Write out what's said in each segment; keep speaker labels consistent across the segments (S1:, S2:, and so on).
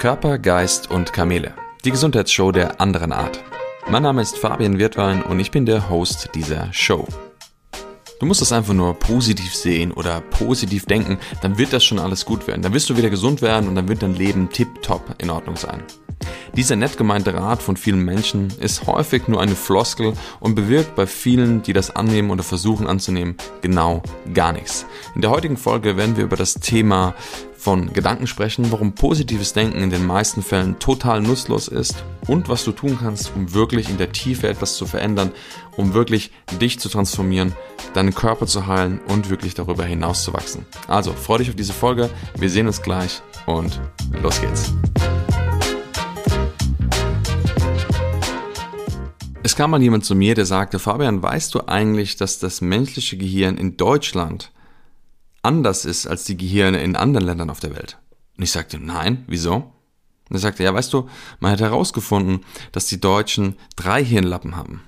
S1: Körper, Geist und Kamele. Die Gesundheitsshow der anderen Art. Mein Name ist Fabian Wirtwein und ich bin der Host dieser Show. Du musst es einfach nur positiv sehen oder positiv denken, dann wird das schon alles gut werden. Dann wirst du wieder gesund werden und dann wird dein Leben tipptopp in Ordnung sein. Dieser nett gemeinte Rat von vielen Menschen ist häufig nur eine Floskel und bewirkt bei vielen, die das annehmen oder versuchen anzunehmen, genau gar nichts. In der heutigen Folge werden wir über das Thema von Gedanken sprechen, warum positives Denken in den meisten Fällen total nutzlos ist und was du tun kannst, um wirklich in der Tiefe etwas zu verändern, um wirklich dich zu transformieren, deinen Körper zu heilen und wirklich darüber hinaus zu wachsen. Also freu dich auf diese Folge, wir sehen uns gleich und los geht's. Es kam mal jemand zu mir, der sagte, Fabian, weißt du eigentlich, dass das menschliche Gehirn in Deutschland anders ist als die Gehirne in anderen Ländern auf der Welt? Und ich sagte, nein, wieso? Und er sagte, ja, weißt du, man hat herausgefunden, dass die Deutschen drei Hirnlappen haben.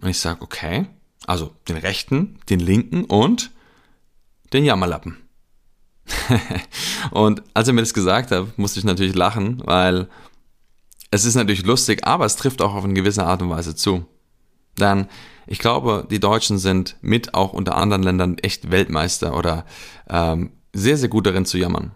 S1: Und ich sage, okay, also den rechten, den linken und den Jammerlappen. und als er mir das gesagt hat, musste ich natürlich lachen, weil es ist natürlich lustig, aber es trifft auch auf eine gewisse Art und Weise zu. Denn ich glaube, die Deutschen sind mit auch unter anderen Ländern echt Weltmeister oder ähm, sehr, sehr gut darin zu jammern.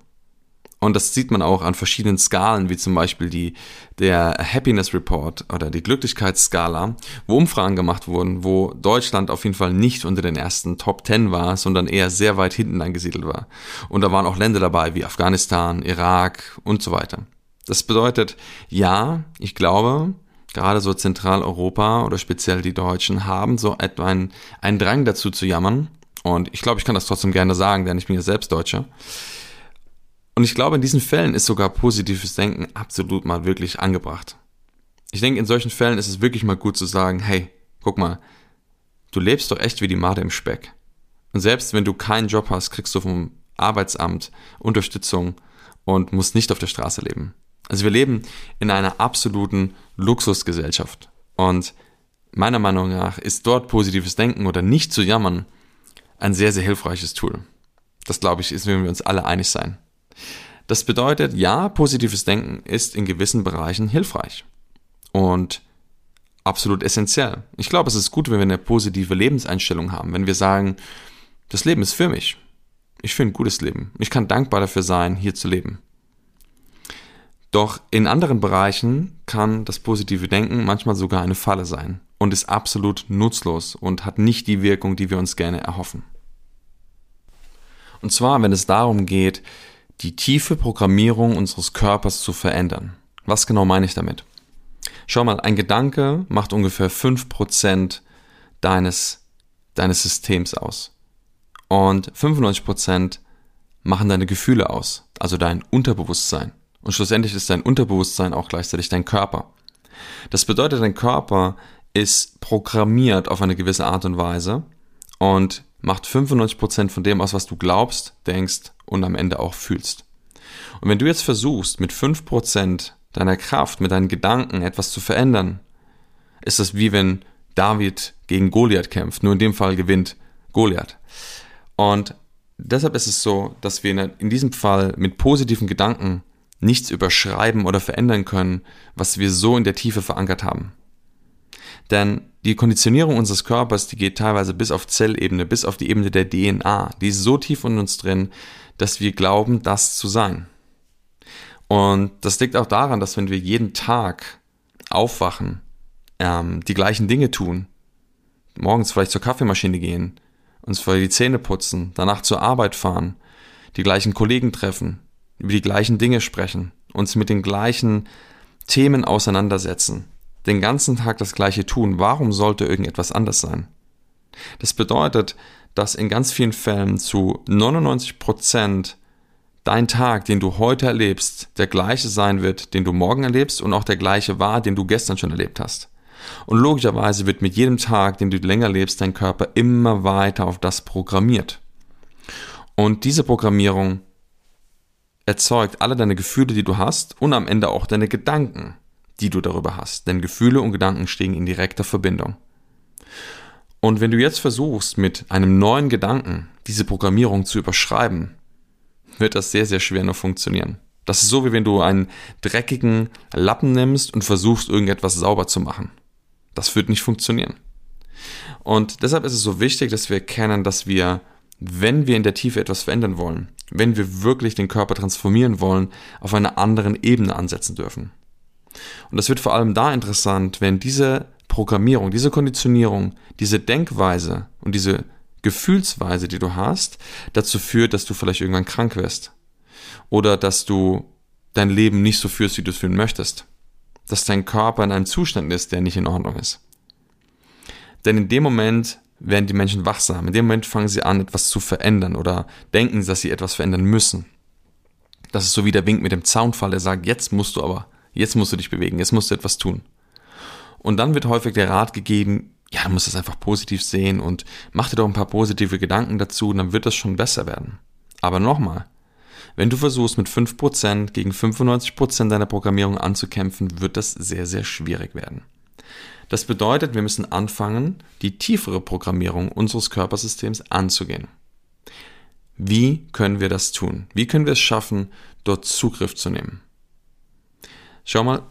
S1: Und das sieht man auch an verschiedenen Skalen, wie zum Beispiel die, der Happiness Report oder die Glücklichkeitsskala, wo Umfragen gemacht wurden, wo Deutschland auf jeden Fall nicht unter den ersten Top 10 war, sondern eher sehr weit hinten angesiedelt war. Und da waren auch Länder dabei wie Afghanistan, Irak und so weiter. Das bedeutet, ja, ich glaube, gerade so Zentraleuropa oder speziell die Deutschen haben so etwa einen, einen Drang dazu zu jammern. Und ich glaube, ich kann das trotzdem gerne sagen, denn ich bin ja selbst Deutscher. Und ich glaube, in diesen Fällen ist sogar positives Denken absolut mal wirklich angebracht. Ich denke, in solchen Fällen ist es wirklich mal gut zu sagen, hey, guck mal, du lebst doch echt wie die Made im Speck. Und selbst wenn du keinen Job hast, kriegst du vom Arbeitsamt Unterstützung und musst nicht auf der Straße leben. Also wir leben in einer absoluten Luxusgesellschaft. Und meiner Meinung nach ist dort positives Denken oder nicht zu jammern ein sehr, sehr hilfreiches Tool. Das glaube ich, ist, wenn wir uns alle einig sein. Das bedeutet, ja, positives Denken ist in gewissen Bereichen hilfreich und absolut essentiell. Ich glaube, es ist gut, wenn wir eine positive Lebenseinstellung haben, wenn wir sagen, das Leben ist für mich. Ich führe ein gutes Leben. Ich kann dankbar dafür sein, hier zu leben. Doch in anderen Bereichen kann das positive Denken manchmal sogar eine Falle sein und ist absolut nutzlos und hat nicht die Wirkung, die wir uns gerne erhoffen. Und zwar, wenn es darum geht, die tiefe Programmierung unseres Körpers zu verändern. Was genau meine ich damit? Schau mal, ein Gedanke macht ungefähr 5% deines, deines Systems aus. Und 95% machen deine Gefühle aus, also dein Unterbewusstsein. Und schlussendlich ist dein Unterbewusstsein auch gleichzeitig dein Körper. Das bedeutet, dein Körper ist programmiert auf eine gewisse Art und Weise und macht 95% von dem aus, was du glaubst, denkst und am Ende auch fühlst. Und wenn du jetzt versuchst, mit 5% deiner Kraft, mit deinen Gedanken etwas zu verändern, ist das wie wenn David gegen Goliath kämpft. Nur in dem Fall gewinnt Goliath. Und deshalb ist es so, dass wir in diesem Fall mit positiven Gedanken nichts überschreiben oder verändern können, was wir so in der Tiefe verankert haben. Denn die Konditionierung unseres Körpers, die geht teilweise bis auf Zellebene, bis auf die Ebene der DNA. Die ist so tief in uns drin, dass wir glauben, das zu sein. Und das liegt auch daran, dass wenn wir jeden Tag aufwachen, ähm, die gleichen Dinge tun, morgens vielleicht zur Kaffeemaschine gehen, uns vorher die Zähne putzen, danach zur Arbeit fahren, die gleichen Kollegen treffen, über die gleichen Dinge sprechen, uns mit den gleichen Themen auseinandersetzen, den ganzen Tag das gleiche tun, warum sollte irgendetwas anders sein? Das bedeutet, dass in ganz vielen Fällen zu 99 Prozent dein Tag, den du heute erlebst, der gleiche sein wird, den du morgen erlebst und auch der gleiche war, den du gestern schon erlebt hast. Und logischerweise wird mit jedem Tag, den du länger lebst, dein Körper immer weiter auf das programmiert. Und diese Programmierung erzeugt alle deine Gefühle, die du hast und am Ende auch deine Gedanken, die du darüber hast. Denn Gefühle und Gedanken stehen in direkter Verbindung. Und wenn du jetzt versuchst, mit einem neuen Gedanken diese Programmierung zu überschreiben, wird das sehr, sehr schwer nur funktionieren. Das ist so, wie wenn du einen dreckigen Lappen nimmst und versuchst, irgendetwas sauber zu machen. Das wird nicht funktionieren. Und deshalb ist es so wichtig, dass wir erkennen, dass wir, wenn wir in der Tiefe etwas verändern wollen, wenn wir wirklich den Körper transformieren wollen, auf einer anderen Ebene ansetzen dürfen. Und das wird vor allem da interessant, wenn diese Programmierung, diese Konditionierung, diese Denkweise und diese Gefühlsweise, die du hast, dazu führt, dass du vielleicht irgendwann krank wirst. Oder dass du dein Leben nicht so führst, wie du es führen möchtest. Dass dein Körper in einem Zustand ist, der nicht in Ordnung ist. Denn in dem Moment werden die Menschen wachsam. In dem Moment fangen sie an, etwas zu verändern oder denken, dass sie etwas verändern müssen. Das ist so wie der Wink mit dem Zaunfall, der sagt, jetzt musst du aber, jetzt musst du dich bewegen, jetzt musst du etwas tun. Und dann wird häufig der Rat gegeben, ja, du musst das einfach positiv sehen und mach dir doch ein paar positive Gedanken dazu dann wird das schon besser werden. Aber nochmal, wenn du versuchst mit 5% gegen 95% deiner Programmierung anzukämpfen, wird das sehr, sehr schwierig werden. Das bedeutet, wir müssen anfangen, die tiefere Programmierung unseres Körpersystems anzugehen. Wie können wir das tun? Wie können wir es schaffen, dort Zugriff zu nehmen? Schau mal,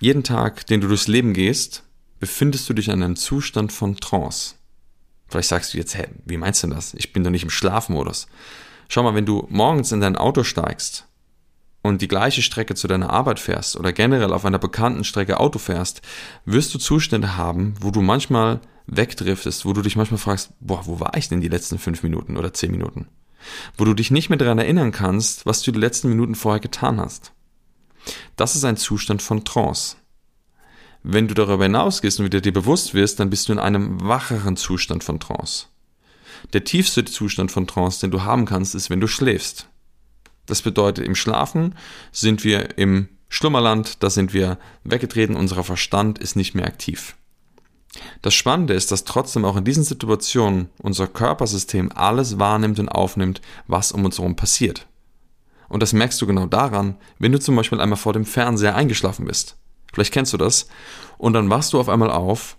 S1: jeden Tag, den du durchs Leben gehst, befindest du dich in einem Zustand von Trance. Vielleicht sagst du jetzt, hä, wie meinst du das? Ich bin doch nicht im Schlafmodus. Schau mal, wenn du morgens in dein Auto steigst und die gleiche Strecke zu deiner Arbeit fährst oder generell auf einer bekannten Strecke Auto fährst, wirst du Zustände haben, wo du manchmal wegdriftest, wo du dich manchmal fragst, boah, wo war ich denn die letzten fünf Minuten oder zehn Minuten? Wo du dich nicht mehr daran erinnern kannst, was du die letzten Minuten vorher getan hast. Das ist ein Zustand von Trance. Wenn du darüber hinausgehst und wieder dir bewusst wirst, dann bist du in einem wacheren Zustand von Trance. Der tiefste Zustand von Trance, den du haben kannst, ist, wenn du schläfst. Das bedeutet, im Schlafen sind wir im Schlummerland, da sind wir weggetreten, unser Verstand ist nicht mehr aktiv. Das Spannende ist, dass trotzdem auch in diesen Situationen unser Körpersystem alles wahrnimmt und aufnimmt, was um uns herum passiert. Und das merkst du genau daran, wenn du zum Beispiel einmal vor dem Fernseher eingeschlafen bist. Vielleicht kennst du das. Und dann wachst du auf einmal auf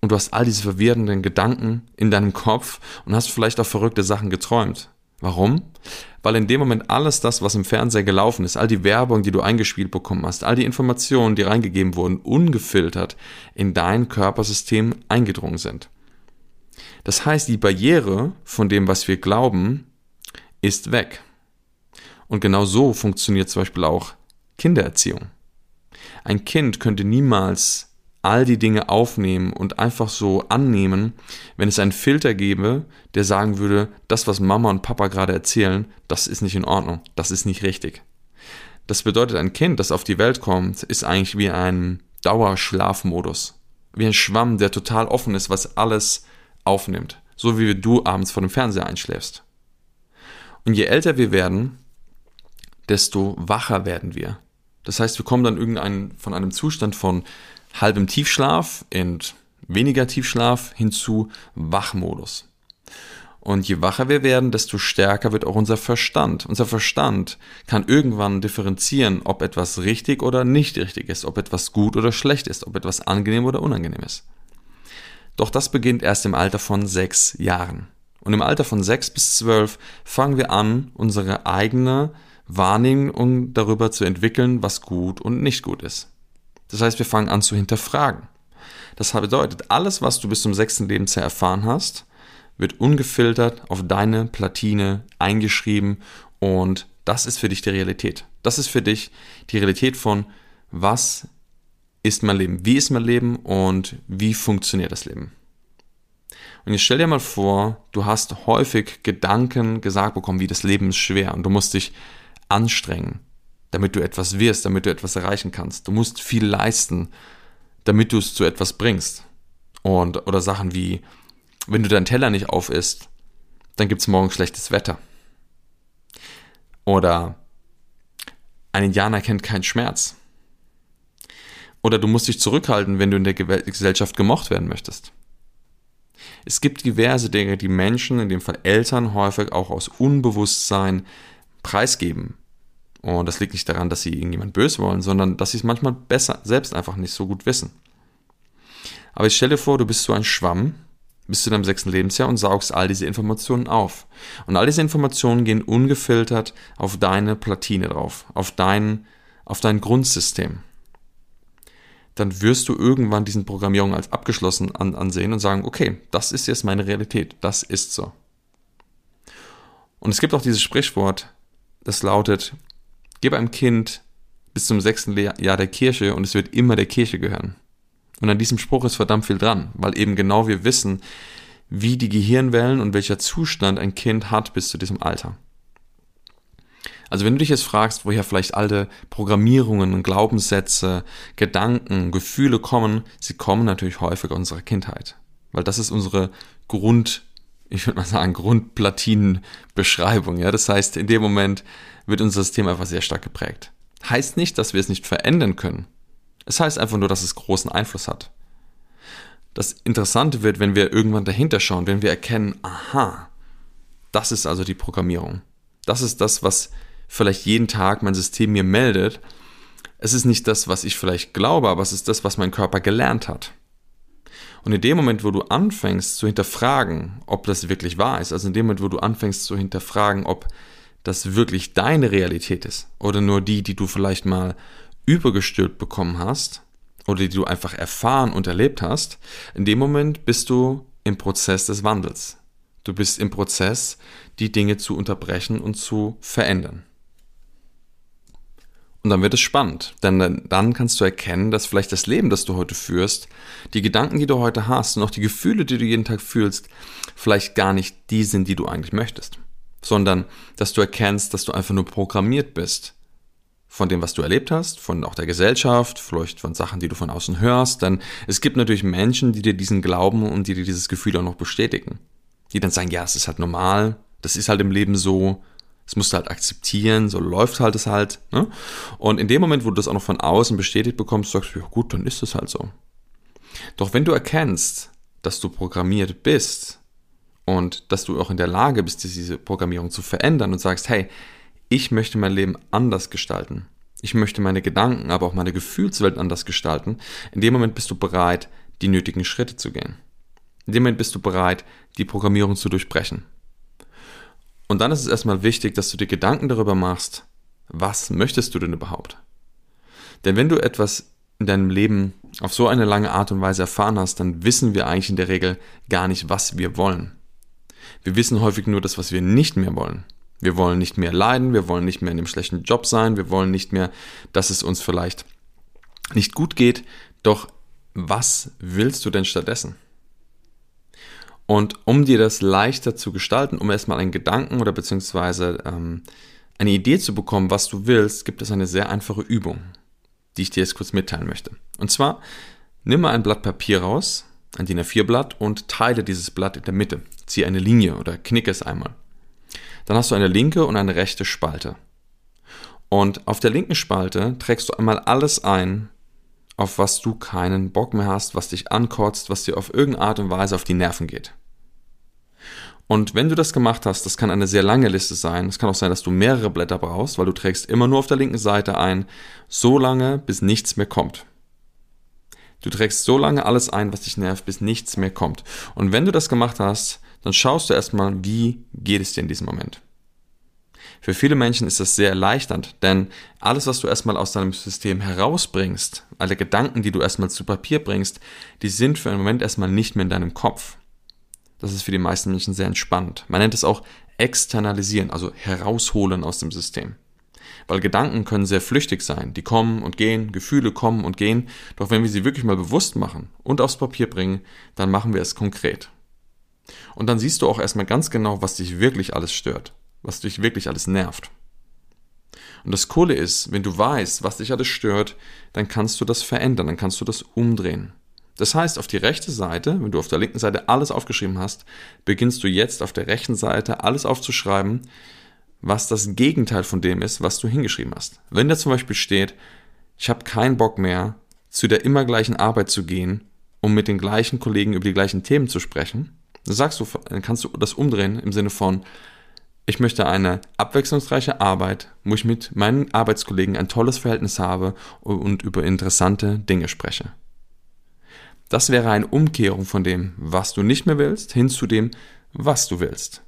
S1: und du hast all diese verwirrenden Gedanken in deinem Kopf und hast vielleicht auch verrückte Sachen geträumt. Warum? Weil in dem Moment alles das, was im Fernseher gelaufen ist, all die Werbung, die du eingespielt bekommen hast, all die Informationen, die reingegeben wurden, ungefiltert in dein Körpersystem eingedrungen sind. Das heißt, die Barriere von dem, was wir glauben, ist weg. Und genau so funktioniert zum Beispiel auch Kindererziehung. Ein Kind könnte niemals all die Dinge aufnehmen und einfach so annehmen, wenn es einen Filter gäbe, der sagen würde, das, was Mama und Papa gerade erzählen, das ist nicht in Ordnung, das ist nicht richtig. Das bedeutet, ein Kind, das auf die Welt kommt, ist eigentlich wie ein Dauerschlafmodus. Wie ein Schwamm, der total offen ist, was alles aufnimmt. So wie du abends vor dem Fernseher einschläfst. Und je älter wir werden, desto wacher werden wir. Das heißt, wir kommen dann irgendein, von einem Zustand von halbem Tiefschlaf und weniger Tiefschlaf hin zu Wachmodus. Und je wacher wir werden, desto stärker wird auch unser Verstand. Unser Verstand kann irgendwann differenzieren, ob etwas richtig oder nicht richtig ist, ob etwas gut oder schlecht ist, ob etwas angenehm oder unangenehm ist. Doch das beginnt erst im Alter von sechs Jahren. Und im Alter von sechs bis zwölf fangen wir an, unsere eigene Wahrnehmung darüber zu entwickeln, was gut und nicht gut ist. Das heißt, wir fangen an zu hinterfragen. Das bedeutet, alles, was du bis zum sechsten Lebensjahr erfahren hast, wird ungefiltert auf deine Platine eingeschrieben und das ist für dich die Realität. Das ist für dich die Realität von, was ist mein Leben, wie ist mein Leben und wie funktioniert das Leben. Und jetzt stell dir mal vor, du hast häufig Gedanken gesagt bekommen, wie das Leben ist schwer und du musst dich anstrengen, damit du etwas wirst, damit du etwas erreichen kannst. Du musst viel leisten, damit du es zu etwas bringst. Und, oder Sachen wie, wenn du deinen Teller nicht auf isst, dann gibt es morgen schlechtes Wetter. Oder ein Indianer kennt keinen Schmerz. Oder du musst dich zurückhalten, wenn du in der Gesellschaft gemocht werden möchtest. Es gibt diverse Dinge, die Menschen, in dem Fall Eltern, häufig auch aus Unbewusstsein preisgeben. Und das liegt nicht daran, dass sie irgendjemand böse wollen, sondern dass sie es manchmal besser selbst einfach nicht so gut wissen. Aber ich stelle dir vor, du bist so ein Schwamm bis zu deinem sechsten Lebensjahr und saugst all diese Informationen auf. Und all diese Informationen gehen ungefiltert auf deine Platine drauf, auf dein, auf dein Grundsystem. Dann wirst du irgendwann diesen Programmierung als abgeschlossen an, ansehen und sagen, okay, das ist jetzt meine Realität, das ist so. Und es gibt auch dieses Sprichwort, das lautet, gib einem Kind bis zum sechsten Jahr der Kirche und es wird immer der Kirche gehören. Und an diesem Spruch ist verdammt viel dran, weil eben genau wir wissen, wie die Gehirnwellen und welcher Zustand ein Kind hat bis zu diesem Alter. Also wenn du dich jetzt fragst, woher vielleicht alte Programmierungen, Glaubenssätze, Gedanken, Gefühle kommen, sie kommen natürlich häufig aus unserer Kindheit. Weil das ist unsere Grund, ich würde mal sagen, Grundplatinenbeschreibung. Ja? Das heißt, in dem Moment wird unser System einfach sehr stark geprägt. Heißt nicht, dass wir es nicht verändern können. Es heißt einfach nur, dass es großen Einfluss hat. Das Interessante wird, wenn wir irgendwann dahinter schauen, wenn wir erkennen, aha, das ist also die Programmierung. Das ist das, was vielleicht jeden Tag mein System mir meldet. Es ist nicht das, was ich vielleicht glaube, aber es ist das, was mein Körper gelernt hat. Und in dem Moment, wo du anfängst zu hinterfragen, ob das wirklich wahr ist, also in dem Moment, wo du anfängst zu hinterfragen, ob das wirklich deine Realität ist oder nur die, die du vielleicht mal übergestülpt bekommen hast oder die du einfach erfahren und erlebt hast, in dem Moment bist du im Prozess des Wandels. Du bist im Prozess, die Dinge zu unterbrechen und zu verändern. Und dann wird es spannend, denn dann kannst du erkennen, dass vielleicht das Leben, das du heute führst, die Gedanken, die du heute hast und auch die Gefühle, die du jeden Tag fühlst, vielleicht gar nicht die sind, die du eigentlich möchtest, sondern dass du erkennst, dass du einfach nur programmiert bist von dem, was du erlebt hast, von auch der Gesellschaft, vielleicht von Sachen, die du von außen hörst. Denn es gibt natürlich Menschen, die dir diesen Glauben und die dir dieses Gefühl auch noch bestätigen. Die dann sagen, ja, es ist halt normal, das ist halt im Leben so, das musst du halt akzeptieren, so läuft halt es halt. Ne? Und in dem Moment, wo du das auch noch von außen bestätigt bekommst, sagst du, ja gut, dann ist es halt so. Doch wenn du erkennst, dass du programmiert bist und dass du auch in der Lage bist, diese Programmierung zu verändern und sagst, hey, ich möchte mein Leben anders gestalten. Ich möchte meine Gedanken, aber auch meine Gefühlswelt anders gestalten. In dem Moment bist du bereit, die nötigen Schritte zu gehen. In dem Moment bist du bereit, die Programmierung zu durchbrechen. Und dann ist es erstmal wichtig, dass du dir Gedanken darüber machst, was möchtest du denn überhaupt? Denn wenn du etwas in deinem Leben auf so eine lange Art und Weise erfahren hast, dann wissen wir eigentlich in der Regel gar nicht, was wir wollen. Wir wissen häufig nur das, was wir nicht mehr wollen. Wir wollen nicht mehr leiden, wir wollen nicht mehr in einem schlechten Job sein, wir wollen nicht mehr, dass es uns vielleicht nicht gut geht. Doch was willst du denn stattdessen? Und um dir das leichter zu gestalten, um erstmal einen Gedanken oder beziehungsweise ähm, eine Idee zu bekommen, was du willst, gibt es eine sehr einfache Übung, die ich dir jetzt kurz mitteilen möchte. Und zwar, nimm mal ein Blatt Papier raus, ein DIN A4-Blatt und teile dieses Blatt in der Mitte. Ziehe eine Linie oder knicke es einmal. Dann hast du eine linke und eine rechte Spalte. Und auf der linken Spalte trägst du einmal alles ein, auf was du keinen Bock mehr hast, was dich ankotzt, was dir auf irgendeine Art und Weise auf die Nerven geht. Und wenn du das gemacht hast, das kann eine sehr lange Liste sein. Es kann auch sein, dass du mehrere Blätter brauchst, weil du trägst immer nur auf der linken Seite ein, so lange, bis nichts mehr kommt. Du trägst so lange alles ein, was dich nervt, bis nichts mehr kommt. Und wenn du das gemacht hast, dann schaust du erstmal, wie geht es dir in diesem Moment. Für viele Menschen ist das sehr erleichternd, denn alles, was du erstmal aus deinem System herausbringst, alle Gedanken, die du erstmal zu Papier bringst, die sind für einen Moment erstmal nicht mehr in deinem Kopf. Das ist für die meisten Menschen sehr entspannt. Man nennt es auch externalisieren, also herausholen aus dem System. Weil Gedanken können sehr flüchtig sein. Die kommen und gehen, Gefühle kommen und gehen. Doch wenn wir sie wirklich mal bewusst machen und aufs Papier bringen, dann machen wir es konkret. Und dann siehst du auch erstmal ganz genau, was dich wirklich alles stört, was dich wirklich alles nervt. Und das Coole ist, wenn du weißt, was dich alles stört, dann kannst du das verändern, dann kannst du das umdrehen. Das heißt, auf die rechte Seite, wenn du auf der linken Seite alles aufgeschrieben hast, beginnst du jetzt auf der rechten Seite alles aufzuschreiben, was das Gegenteil von dem ist, was du hingeschrieben hast. Wenn da zum Beispiel steht, ich habe keinen Bock mehr, zu der immer gleichen Arbeit zu gehen, um mit den gleichen Kollegen über die gleichen Themen zu sprechen, dann sagst du, dann kannst du das umdrehen im Sinne von, ich möchte eine abwechslungsreiche Arbeit, wo ich mit meinen Arbeitskollegen ein tolles Verhältnis habe und über interessante Dinge spreche. Das wäre eine Umkehrung von dem, was du nicht mehr willst, hin zu dem, was du willst.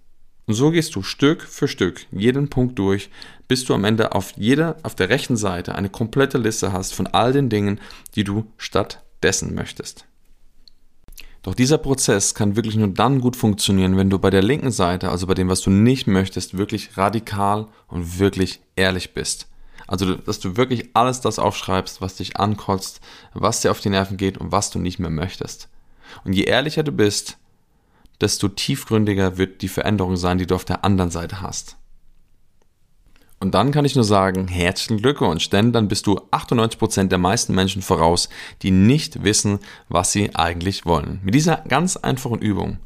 S1: Und so gehst du Stück für Stück jeden Punkt durch, bis du am Ende auf jeder, auf der rechten Seite eine komplette Liste hast von all den Dingen, die du stattdessen möchtest. Doch dieser Prozess kann wirklich nur dann gut funktionieren, wenn du bei der linken Seite, also bei dem, was du nicht möchtest, wirklich radikal und wirklich ehrlich bist. Also, dass du wirklich alles das aufschreibst, was dich ankotzt, was dir auf die Nerven geht und was du nicht mehr möchtest. Und je ehrlicher du bist, desto tiefgründiger wird die Veränderung sein, die du auf der anderen Seite hast. Und dann kann ich nur sagen, herzlichen Glückwunsch, denn dann bist du 98% der meisten Menschen voraus, die nicht wissen, was sie eigentlich wollen. Mit dieser ganz einfachen Übung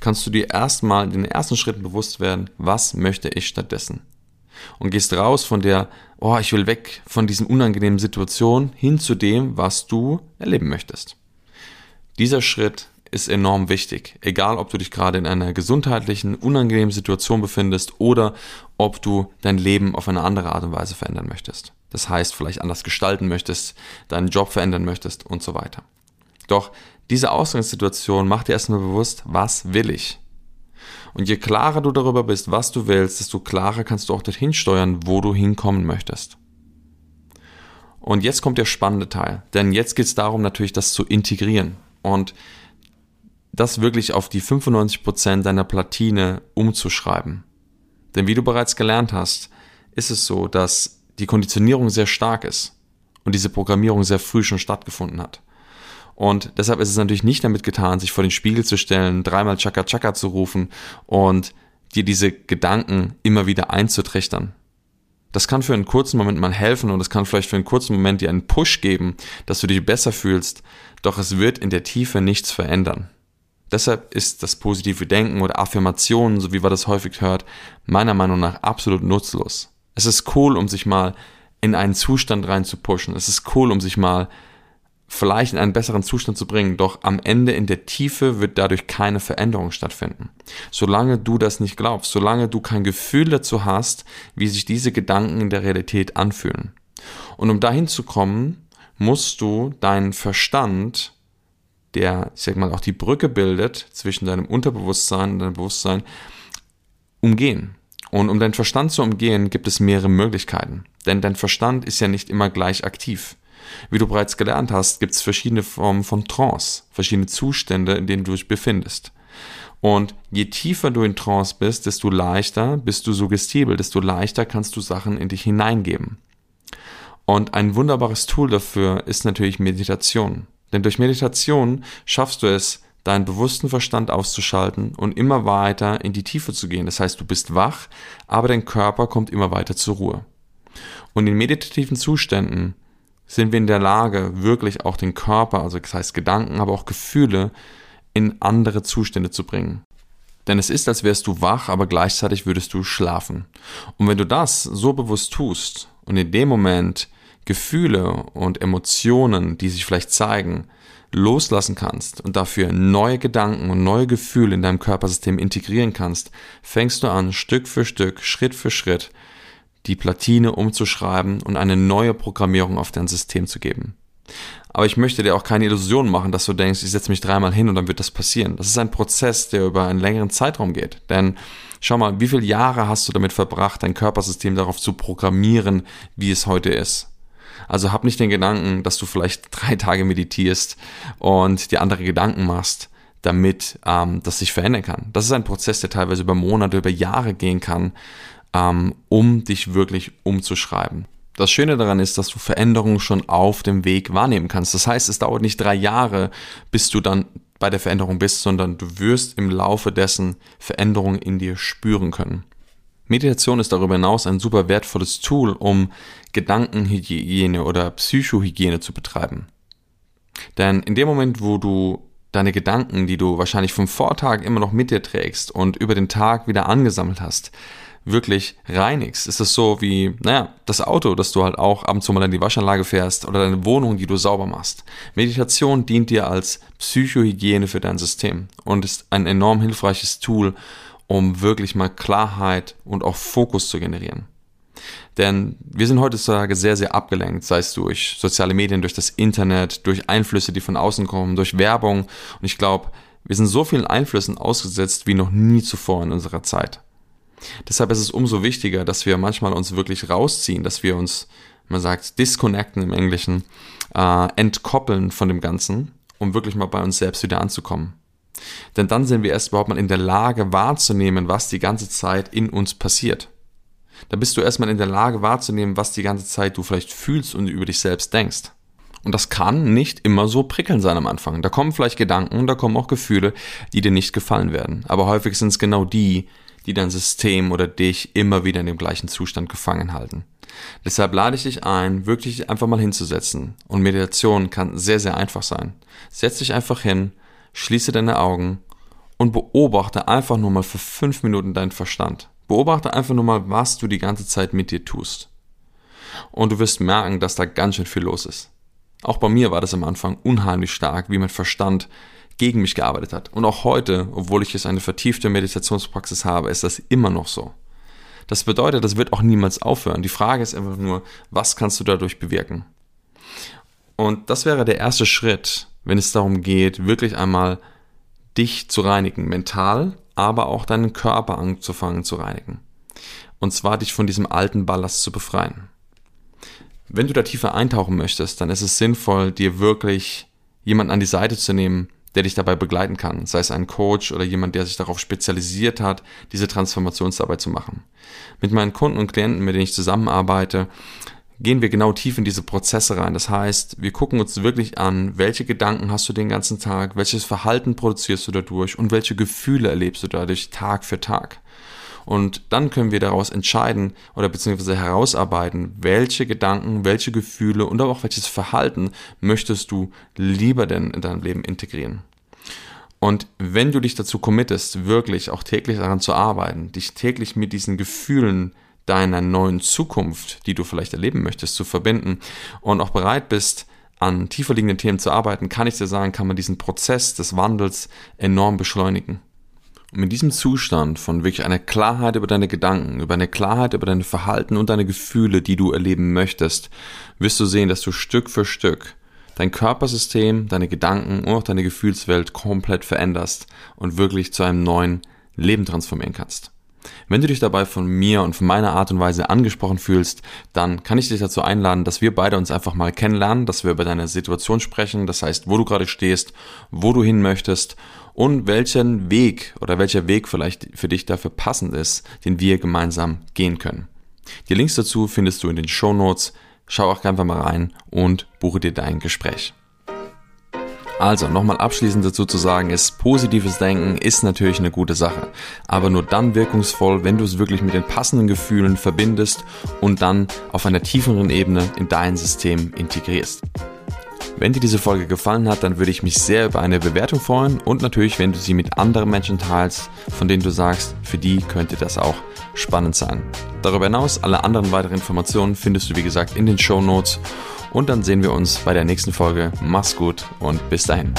S1: kannst du dir erstmal in den ersten Schritten bewusst werden, was möchte ich stattdessen. Und gehst raus von der, oh, ich will weg von diesen unangenehmen Situationen hin zu dem, was du erleben möchtest. Dieser Schritt ist enorm wichtig. Egal, ob du dich gerade in einer gesundheitlichen, unangenehmen Situation befindest oder ob du dein Leben auf eine andere Art und Weise verändern möchtest. Das heißt, vielleicht anders gestalten möchtest, deinen Job verändern möchtest und so weiter. Doch diese Ausgangssituation macht dir erstmal bewusst, was will ich? Und je klarer du darüber bist, was du willst, desto klarer kannst du auch dorthin steuern, wo du hinkommen möchtest. Und jetzt kommt der spannende Teil, denn jetzt geht es darum, natürlich das zu integrieren. Und das wirklich auf die 95% deiner Platine umzuschreiben. Denn wie du bereits gelernt hast, ist es so, dass die Konditionierung sehr stark ist und diese Programmierung sehr früh schon stattgefunden hat. Und deshalb ist es natürlich nicht damit getan, sich vor den Spiegel zu stellen, dreimal Chaka Chaka zu rufen und dir diese Gedanken immer wieder einzutrichtern. Das kann für einen kurzen Moment mal helfen und es kann vielleicht für einen kurzen Moment dir einen Push geben, dass du dich besser fühlst, doch es wird in der Tiefe nichts verändern. Deshalb ist das positive Denken oder Affirmationen, so wie man das häufig hört, meiner Meinung nach absolut nutzlos. Es ist cool, um sich mal in einen Zustand rein zu pushen. Es ist cool, um sich mal vielleicht in einen besseren Zustand zu bringen, doch am Ende in der Tiefe wird dadurch keine Veränderung stattfinden. Solange du das nicht glaubst, solange du kein Gefühl dazu hast, wie sich diese Gedanken in der Realität anfühlen. Und um dahin zu kommen, musst du deinen Verstand der, ich sag mal, auch die Brücke bildet zwischen deinem Unterbewusstsein und deinem Bewusstsein, umgehen. Und um deinen Verstand zu umgehen, gibt es mehrere Möglichkeiten. Denn dein Verstand ist ja nicht immer gleich aktiv. Wie du bereits gelernt hast, gibt es verschiedene Formen von Trance, verschiedene Zustände, in denen du dich befindest. Und je tiefer du in Trance bist, desto leichter bist du suggestibel, desto leichter kannst du Sachen in dich hineingeben. Und ein wunderbares Tool dafür ist natürlich Meditation. Denn durch Meditation schaffst du es, deinen bewussten Verstand auszuschalten und immer weiter in die Tiefe zu gehen. Das heißt, du bist wach, aber dein Körper kommt immer weiter zur Ruhe. Und in meditativen Zuständen sind wir in der Lage, wirklich auch den Körper, also das heißt Gedanken, aber auch Gefühle, in andere Zustände zu bringen. Denn es ist, als wärst du wach, aber gleichzeitig würdest du schlafen. Und wenn du das so bewusst tust und in dem Moment Gefühle und Emotionen, die sich vielleicht zeigen, loslassen kannst und dafür neue Gedanken und neue Gefühle in deinem Körpersystem integrieren kannst, fängst du an, Stück für Stück, Schritt für Schritt, die Platine umzuschreiben und eine neue Programmierung auf dein System zu geben. Aber ich möchte dir auch keine Illusion machen, dass du denkst, ich setze mich dreimal hin und dann wird das passieren. Das ist ein Prozess, der über einen längeren Zeitraum geht. Denn schau mal, wie viele Jahre hast du damit verbracht, dein Körpersystem darauf zu programmieren, wie es heute ist? Also hab nicht den Gedanken, dass du vielleicht drei Tage meditierst und dir andere Gedanken machst, damit ähm, das sich verändern kann. Das ist ein Prozess, der teilweise über Monate, über Jahre gehen kann, ähm, um dich wirklich umzuschreiben. Das Schöne daran ist, dass du Veränderungen schon auf dem Weg wahrnehmen kannst. Das heißt, es dauert nicht drei Jahre, bis du dann bei der Veränderung bist, sondern du wirst im Laufe dessen Veränderungen in dir spüren können. Meditation ist darüber hinaus ein super wertvolles Tool, um Gedankenhygiene oder Psychohygiene zu betreiben. Denn in dem Moment, wo du deine Gedanken, die du wahrscheinlich vom Vortag immer noch mit dir trägst und über den Tag wieder angesammelt hast, wirklich reinigst, ist es so wie, naja, das Auto, das du halt auch ab und zu mal in die Waschanlage fährst oder deine Wohnung, die du sauber machst. Meditation dient dir als Psychohygiene für dein System und ist ein enorm hilfreiches Tool, um wirklich mal Klarheit und auch Fokus zu generieren. Denn wir sind heutzutage sehr, sehr abgelenkt, sei es durch soziale Medien, durch das Internet, durch Einflüsse, die von außen kommen, durch Werbung. Und ich glaube, wir sind so vielen Einflüssen ausgesetzt wie noch nie zuvor in unserer Zeit. Deshalb ist es umso wichtiger, dass wir manchmal uns wirklich rausziehen, dass wir uns, man sagt, disconnecten im Englischen, äh, entkoppeln von dem Ganzen, um wirklich mal bei uns selbst wieder anzukommen. Denn dann sind wir erst überhaupt mal in der Lage wahrzunehmen, was die ganze Zeit in uns passiert. Da bist du erstmal in der Lage wahrzunehmen, was die ganze Zeit du vielleicht fühlst und über dich selbst denkst. Und das kann nicht immer so prickeln sein am Anfang. Da kommen vielleicht Gedanken, da kommen auch Gefühle, die dir nicht gefallen werden. Aber häufig sind es genau die, die dein System oder dich immer wieder in dem gleichen Zustand gefangen halten. Deshalb lade ich dich ein, wirklich einfach mal hinzusetzen. Und Meditation kann sehr, sehr einfach sein. Setz dich einfach hin, schließe deine Augen und beobachte einfach nur mal für fünf Minuten deinen Verstand. Beobachte einfach nur mal, was du die ganze Zeit mit dir tust. Und du wirst merken, dass da ganz schön viel los ist. Auch bei mir war das am Anfang unheimlich stark, wie mein Verstand gegen mich gearbeitet hat. Und auch heute, obwohl ich jetzt eine vertiefte Meditationspraxis habe, ist das immer noch so. Das bedeutet, das wird auch niemals aufhören. Die Frage ist einfach nur, was kannst du dadurch bewirken? Und das wäre der erste Schritt, wenn es darum geht, wirklich einmal dich zu reinigen, mental, aber auch deinen Körper anzufangen zu reinigen. Und zwar dich von diesem alten Ballast zu befreien. Wenn du da tiefer eintauchen möchtest, dann ist es sinnvoll, dir wirklich jemanden an die Seite zu nehmen, der dich dabei begleiten kann, sei es ein Coach oder jemand, der sich darauf spezialisiert hat, diese Transformationsarbeit zu machen. Mit meinen Kunden und Klienten, mit denen ich zusammenarbeite, gehen wir genau tief in diese Prozesse rein. Das heißt, wir gucken uns wirklich an, welche Gedanken hast du den ganzen Tag, welches Verhalten produzierst du dadurch und welche Gefühle erlebst du dadurch Tag für Tag. Und dann können wir daraus entscheiden oder beziehungsweise herausarbeiten, welche Gedanken, welche Gefühle und auch welches Verhalten möchtest du lieber denn in deinem Leben integrieren. Und wenn du dich dazu committest, wirklich auch täglich daran zu arbeiten, dich täglich mit diesen Gefühlen deiner neuen Zukunft, die du vielleicht erleben möchtest, zu verbinden und auch bereit bist, an tiefer liegenden Themen zu arbeiten, kann ich dir sagen, kann man diesen Prozess des Wandels enorm beschleunigen. Und mit diesem Zustand von wirklich einer Klarheit über deine Gedanken, über eine Klarheit über deine Verhalten und deine Gefühle, die du erleben möchtest, wirst du sehen, dass du Stück für Stück dein Körpersystem, deine Gedanken und auch deine Gefühlswelt komplett veränderst und wirklich zu einem neuen Leben transformieren kannst. Wenn du dich dabei von mir und von meiner Art und Weise angesprochen fühlst, dann kann ich dich dazu einladen, dass wir beide uns einfach mal kennenlernen, dass wir über deine Situation sprechen, das heißt, wo du gerade stehst, wo du hin möchtest und welchen Weg oder welcher Weg vielleicht für dich dafür passend ist, den wir gemeinsam gehen können. Die Links dazu findest du in den Show Notes. Schau auch einfach mal rein und buche dir dein Gespräch. Also nochmal abschließend dazu zu sagen ist, positives Denken ist natürlich eine gute Sache, aber nur dann wirkungsvoll, wenn du es wirklich mit den passenden Gefühlen verbindest und dann auf einer tieferen Ebene in dein System integrierst. Wenn dir diese Folge gefallen hat, dann würde ich mich sehr über eine Bewertung freuen und natürlich, wenn du sie mit anderen Menschen teilst, von denen du sagst, für die könnte das auch spannend sein. Darüber hinaus, alle anderen weiteren Informationen findest du wie gesagt in den Show Notes und dann sehen wir uns bei der nächsten Folge. Mach's gut und bis dahin.